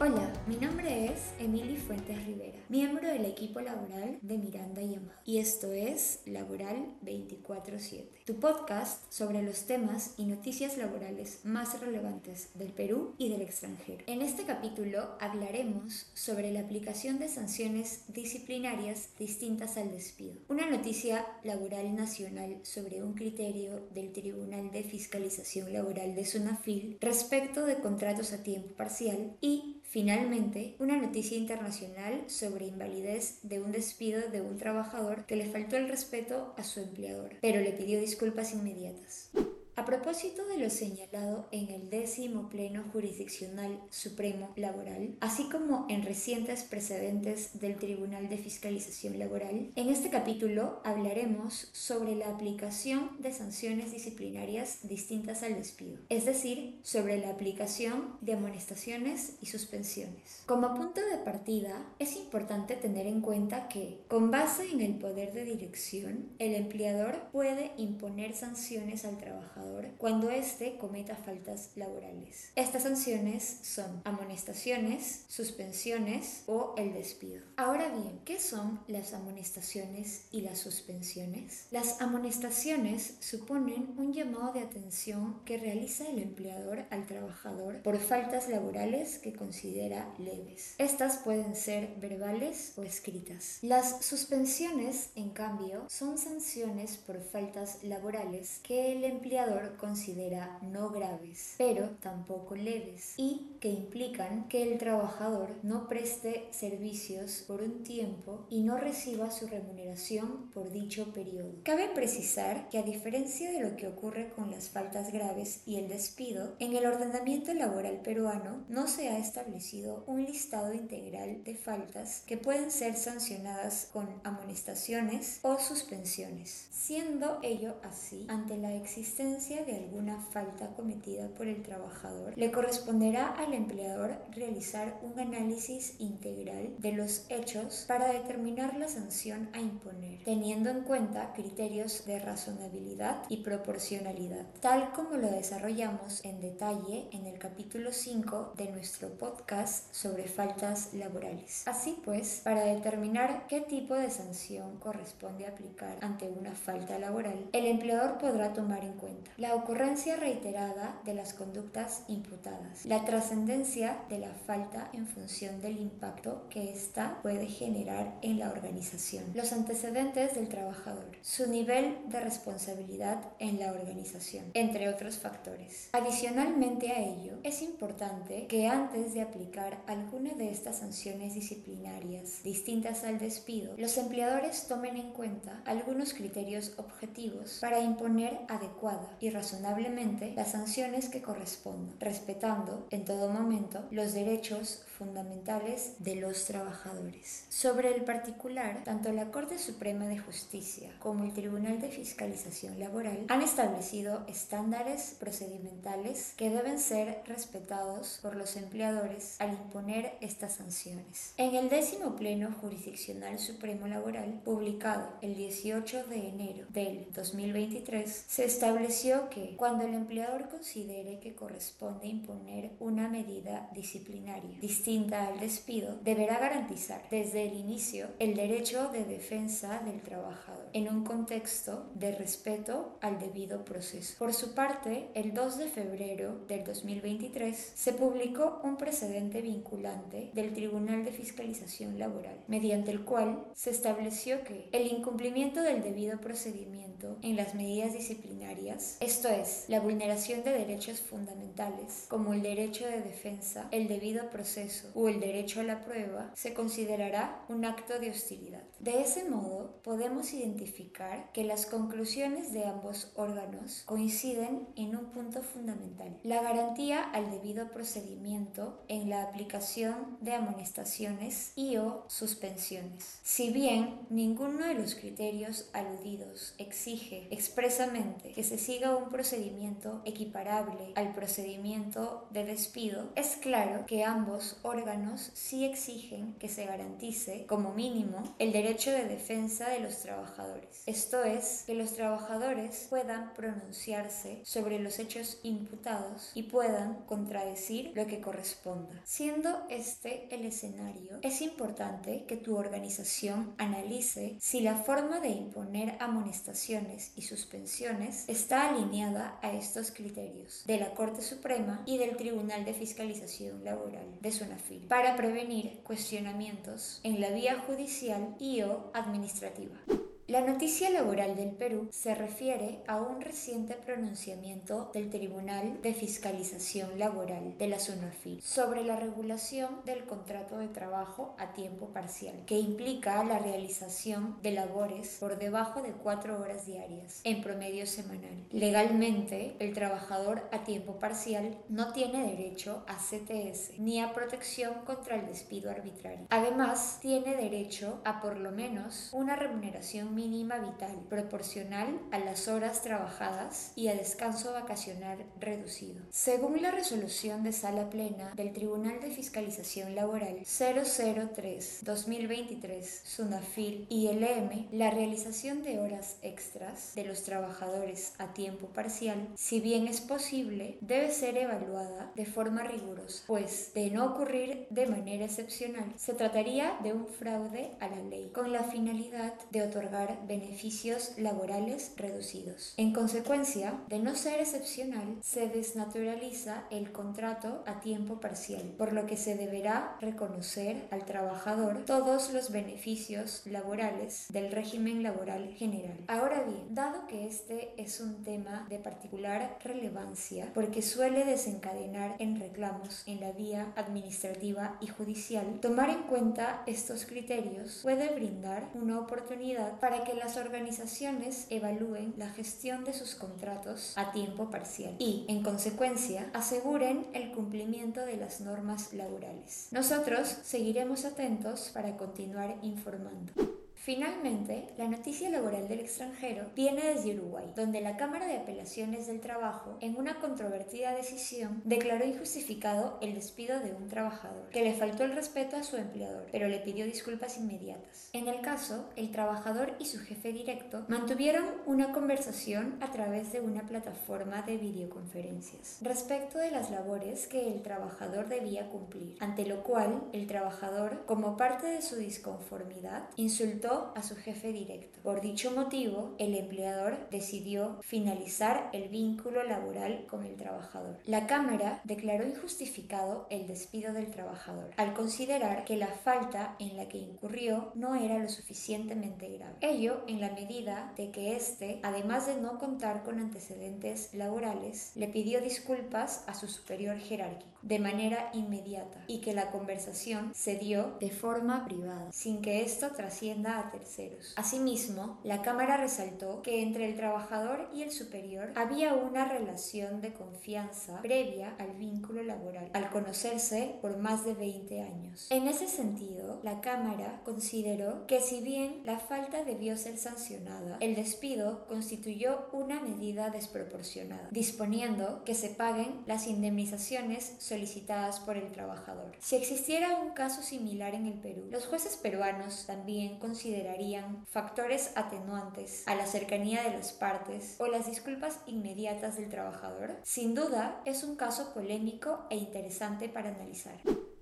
Hola, mi nombre es Emily Fuentes Rivera, miembro del equipo laboral de Miranda y Amado, y esto es Laboral 24-7, tu podcast sobre los temas y noticias laborales más relevantes del Perú y del extranjero. En este capítulo hablaremos sobre la aplicación de sanciones disciplinarias distintas al despido, una noticia laboral nacional sobre un criterio del Tribunal de Fiscalización Laboral de Sunafil respecto de contratos a tiempo parcial. Y Finalmente, una noticia internacional sobre invalidez de un despido de un trabajador que le faltó el respeto a su empleador, pero le pidió disculpas inmediatas. A propósito de lo señalado en el décimo Pleno Jurisdiccional Supremo Laboral, así como en recientes precedentes del Tribunal de Fiscalización Laboral, en este capítulo hablaremos sobre la aplicación de sanciones disciplinarias distintas al despido, es decir, sobre la aplicación de amonestaciones y suspensiones. Como punto de partida, es importante tener en cuenta que, con base en el poder de dirección, el empleador puede imponer sanciones al trabajador cuando éste cometa faltas laborales. Estas sanciones son amonestaciones, suspensiones o el despido. Ahora bien, ¿qué son las amonestaciones y las suspensiones? Las amonestaciones suponen un llamado de atención que realiza el empleador al trabajador por faltas laborales que considera leves. Estas pueden ser verbales o escritas. Las suspensiones, en cambio, son sanciones por faltas laborales que el empleador considera no graves, pero tampoco leves, y que implican que el trabajador no preste servicios por un tiempo y no reciba su remuneración por dicho periodo. Cabe precisar que a diferencia de lo que ocurre con las faltas graves y el despido, en el ordenamiento laboral peruano no se ha establecido un listado integral de faltas que pueden ser sancionadas con amonestaciones o suspensiones, siendo ello así ante la existencia de alguna falta cometida por el trabajador, le corresponderá al empleador realizar un análisis integral de los hechos para determinar la sanción a imponer, teniendo en cuenta criterios de razonabilidad y proporcionalidad, tal como lo desarrollamos en detalle en el capítulo 5 de nuestro podcast sobre faltas laborales. Así pues, para determinar qué tipo de sanción corresponde aplicar ante una falta laboral, el empleador podrá tomar en cuenta la ocurrencia reiterada de las conductas imputadas, la trascendencia de la falta en función del impacto que ésta puede generar en la organización, los antecedentes del trabajador, su nivel de responsabilidad en la organización, entre otros factores. Adicionalmente a ello, es importante que antes de aplicar alguna de estas sanciones disciplinarias distintas al despido, los empleadores tomen en cuenta algunos criterios objetivos para imponer adecuada y razonablemente las sanciones que correspondan, respetando en todo momento los derechos fundamentales de los trabajadores. Sobre el particular, tanto la Corte Suprema de Justicia como el Tribunal de Fiscalización Laboral han establecido estándares procedimentales que deben ser respetados por los empleadores al imponer estas sanciones. En el décimo Pleno Jurisdiccional Supremo Laboral, publicado el 18 de enero del 2023, se estableció que cuando el empleador considere que corresponde imponer una medida disciplinaria distinta al despido, deberá garantizar desde el inicio el derecho de defensa del trabajador en un contexto de respeto al debido proceso. Por su parte, el 2 de febrero del 2023 se publicó un precedente vinculante del Tribunal de Fiscalización Laboral, mediante el cual se estableció que el incumplimiento del debido procedimiento en las medidas disciplinarias, esto es, la vulneración de derechos fundamentales, como el derecho de defensa, el debido proceso o el derecho a la prueba, se considerará un acto de hostilidad. De ese modo, podemos identificar que las conclusiones de ambos órganos coinciden en un punto fundamental, la garantía al debido procedimiento en la aplicación de amonestaciones y o suspensiones. Si bien ninguno de los criterios aludidos exige expresamente que se siga un procedimiento equiparable al procedimiento de despido, es claro que ambos órganos sí exigen que se garantice, como mínimo, el derecho de defensa de los trabajadores. Esto es, que los trabajadores puedan pronunciarse sobre los hechos imputados y puedan contradecir lo que corresponda. Siendo este el escenario, es importante que tu organización analice si la forma de imponer amonestaciones y suspensiones está alineada a estos criterios de la Corte Suprema y del Tribunal de Fiscalización Laboral de SUNAFIL para prevenir cuestionamientos en la vía judicial y o administrativa. La noticia laboral del Perú se refiere a un reciente pronunciamiento del Tribunal de Fiscalización Laboral de la SUNAFIL sobre la regulación del contrato de trabajo a tiempo parcial, que implica la realización de labores por debajo de cuatro horas diarias, en promedio semanal. Legalmente, el trabajador a tiempo parcial no tiene derecho a CTS ni a protección contra el despido arbitrario. Además, tiene derecho a por lo menos una remuneración mínima vital proporcional a las horas trabajadas y a descanso vacacional reducido. Según la resolución de sala plena del Tribunal de Fiscalización Laboral 003-2023 SUNAFIL y LM, la realización de horas extras de los trabajadores a tiempo parcial, si bien es posible, debe ser evaluada de forma rigurosa, pues de no ocurrir de manera excepcional, se trataría de un fraude a la ley, con la finalidad de otorgar beneficios laborales reducidos. En consecuencia, de no ser excepcional, se desnaturaliza el contrato a tiempo parcial, por lo que se deberá reconocer al trabajador todos los beneficios laborales del régimen laboral general. Ahora bien, dado que este es un tema de particular relevancia porque suele desencadenar en reclamos en la vía administrativa y judicial, tomar en cuenta estos criterios puede brindar una oportunidad para que las organizaciones evalúen la gestión de sus contratos a tiempo parcial y, en consecuencia, aseguren el cumplimiento de las normas laborales. Nosotros seguiremos atentos para continuar informando. Finalmente, la noticia laboral del extranjero viene desde Uruguay, donde la Cámara de Apelaciones del Trabajo, en una controvertida decisión, declaró injustificado el despido de un trabajador, que le faltó el respeto a su empleador, pero le pidió disculpas inmediatas. En el caso, el trabajador y su jefe directo mantuvieron una conversación a través de una plataforma de videoconferencias respecto de las labores que el trabajador debía cumplir, ante lo cual el trabajador, como parte de su disconformidad, insultó a su jefe directo. Por dicho motivo, el empleador decidió finalizar el vínculo laboral con el trabajador. La Cámara declaró injustificado el despido del trabajador, al considerar que la falta en la que incurrió no era lo suficientemente grave. Ello en la medida de que éste, además de no contar con antecedentes laborales, le pidió disculpas a su superior jerárquico de manera inmediata y que la conversación se dio de forma privada, sin que esto trascienda a terceros. Asimismo, la Cámara resaltó que entre el trabajador y el superior había una relación de confianza previa al vínculo laboral, al conocerse por más de 20 años. En ese sentido, la Cámara consideró que si bien la falta debió ser sancionada, el despido constituyó una medida desproporcionada, disponiendo que se paguen las indemnizaciones solicitadas por el trabajador. Si existiera un caso similar en el Perú, los jueces peruanos también considerarían factores atenuantes a la cercanía de las partes o las disculpas inmediatas del trabajador. Sin duda, es un caso polémico e interesante para analizar.